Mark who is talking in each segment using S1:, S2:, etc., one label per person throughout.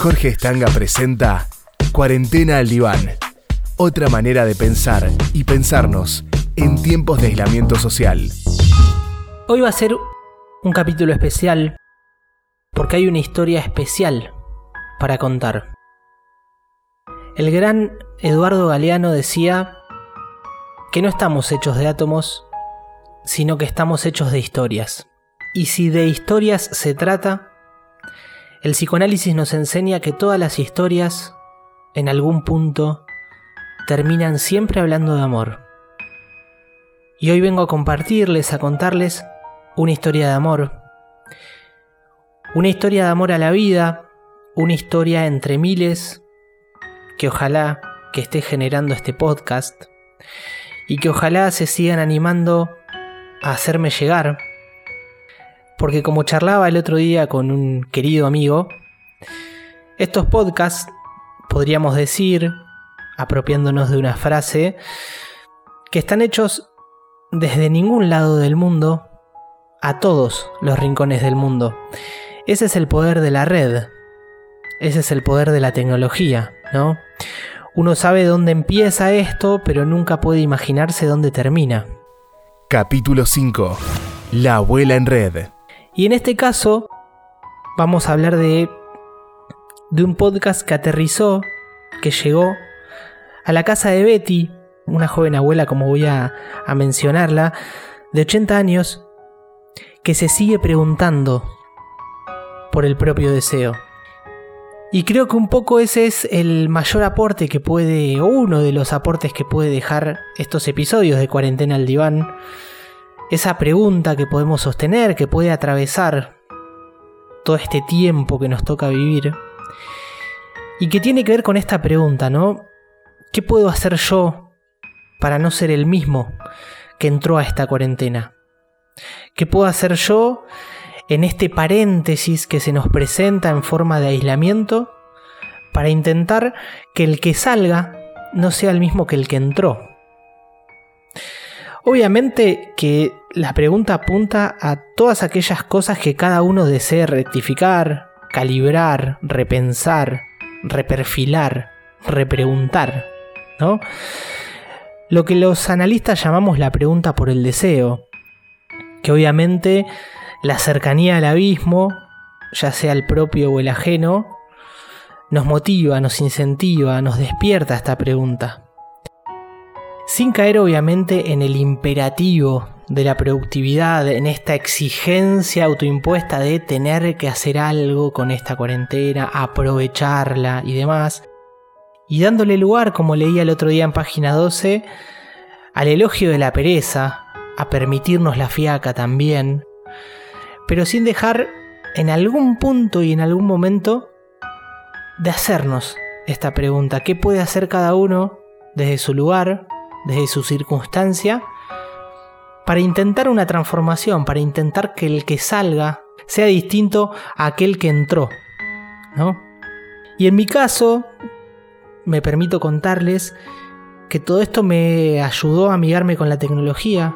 S1: Jorge Estanga presenta Cuarentena al Diván. Otra manera de pensar y pensarnos en tiempos de aislamiento social.
S2: Hoy va a ser un capítulo especial porque hay una historia especial para contar. El gran Eduardo Galeano decía que no estamos hechos de átomos, sino que estamos hechos de historias. Y si de historias se trata, el psicoanálisis nos enseña que todas las historias, en algún punto, terminan siempre hablando de amor. Y hoy vengo a compartirles, a contarles una historia de amor. Una historia de amor a la vida, una historia entre miles que ojalá que esté generando este podcast y que ojalá se sigan animando a hacerme llegar. Porque como charlaba el otro día con un querido amigo, estos podcasts, podríamos decir, apropiándonos de una frase, que están hechos desde ningún lado del mundo a todos los rincones del mundo. Ese es el poder de la red. Ese es el poder de la tecnología, ¿no? Uno sabe dónde empieza esto, pero nunca puede imaginarse dónde termina.
S1: Capítulo 5. La abuela en red.
S2: Y en este caso vamos a hablar de, de un podcast que aterrizó, que llegó a la casa de Betty, una joven abuela como voy a, a mencionarla, de 80 años, que se sigue preguntando por el propio deseo. Y creo que un poco ese es el mayor aporte que puede, o uno de los aportes que puede dejar estos episodios de Cuarentena al Diván. Esa pregunta que podemos sostener, que puede atravesar todo este tiempo que nos toca vivir. Y que tiene que ver con esta pregunta, ¿no? ¿Qué puedo hacer yo para no ser el mismo que entró a esta cuarentena? ¿Qué puedo hacer yo en este paréntesis que se nos presenta en forma de aislamiento para intentar que el que salga no sea el mismo que el que entró. Obviamente que la pregunta apunta a todas aquellas cosas que cada uno desee rectificar, calibrar, repensar, reperfilar, repreguntar, ¿no? Lo que los analistas llamamos la pregunta por el deseo, que obviamente la cercanía al abismo, ya sea el propio o el ajeno, nos motiva, nos incentiva, nos despierta esta pregunta. Sin caer obviamente en el imperativo de la productividad, en esta exigencia autoimpuesta de tener que hacer algo con esta cuarentena, aprovecharla y demás, y dándole lugar, como leía el otro día en página 12, al elogio de la pereza, a permitirnos la fiaca también, pero sin dejar en algún punto y en algún momento de hacernos esta pregunta. ¿Qué puede hacer cada uno desde su lugar, desde su circunstancia, para intentar una transformación, para intentar que el que salga sea distinto a aquel que entró? ¿No? Y en mi caso, me permito contarles que todo esto me ayudó a amigarme con la tecnología,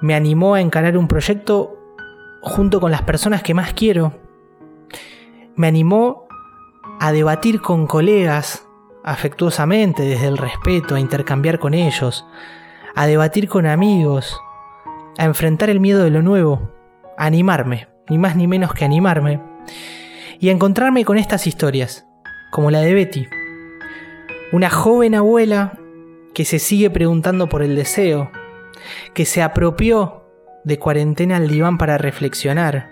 S2: me animó a encarar un proyecto junto con las personas que más quiero. Me animó a debatir con colegas afectuosamente, desde el respeto, a intercambiar con ellos, a debatir con amigos, a enfrentar el miedo de lo nuevo, a animarme, ni más ni menos que animarme, y a encontrarme con estas historias, como la de Betty, una joven abuela que se sigue preguntando por el deseo, que se apropió de cuarentena al diván para reflexionar,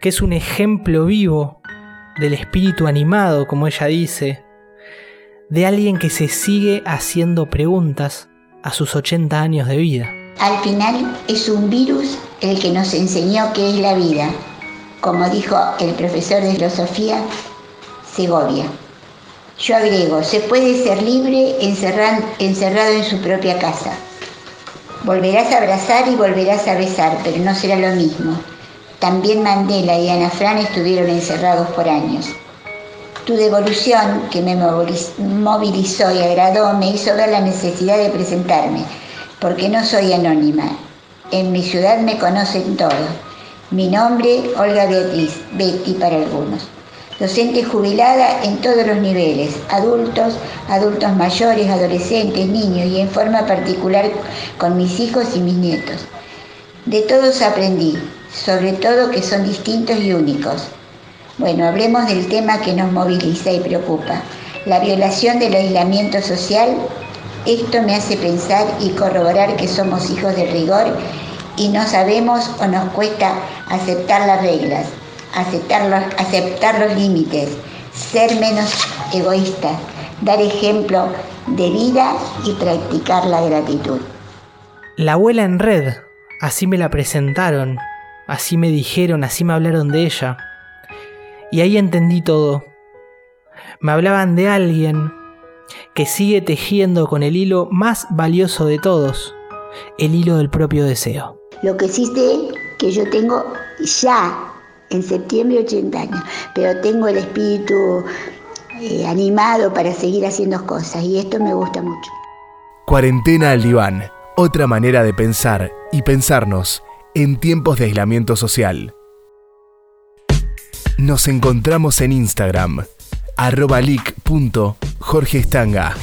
S2: que es un ejemplo vivo del espíritu animado, como ella dice, de alguien que se sigue haciendo preguntas a sus 80 años de vida.
S3: Al final es un virus el que nos enseñó qué es la vida, como dijo el profesor de filosofía Segovia. Yo agrego, se puede ser libre encerrado en su propia casa. Volverás a abrazar y volverás a besar, pero no será lo mismo. También Mandela y Ana Fran estuvieron encerrados por años. Tu devolución, que me movilizó y agradó, me hizo ver la necesidad de presentarme, porque no soy anónima. En mi ciudad me conocen todos. Mi nombre, Olga Beatriz, Betty para algunos. docente jubilada en todos los niveles, adultos, adultos mayores, adolescentes, niños y en forma particular con mis hijos y mis nietos. De todos aprendí, sobre todo que son distintos y únicos. Bueno, hablemos del tema que nos moviliza y preocupa, la violación del aislamiento social. Esto me hace pensar y corroborar que somos hijos del rigor y no sabemos o nos cuesta aceptar las reglas, aceptar los, aceptar los límites, ser menos egoístas, dar ejemplo de vida y practicar la gratitud.
S2: La abuela en red, así me la presentaron, así me dijeron, así me hablaron de ella. Y ahí entendí todo. Me hablaban de alguien que sigue tejiendo con el hilo más valioso de todos, el hilo del propio deseo.
S3: Lo que sí sé que yo tengo ya en septiembre 80 años, pero tengo el espíritu eh, animado para seguir haciendo cosas y esto me gusta mucho.
S1: Cuarentena al diván, otra manera de pensar y pensarnos en tiempos de aislamiento social. Nos encontramos en Instagram, arroba leak.jorgestanga.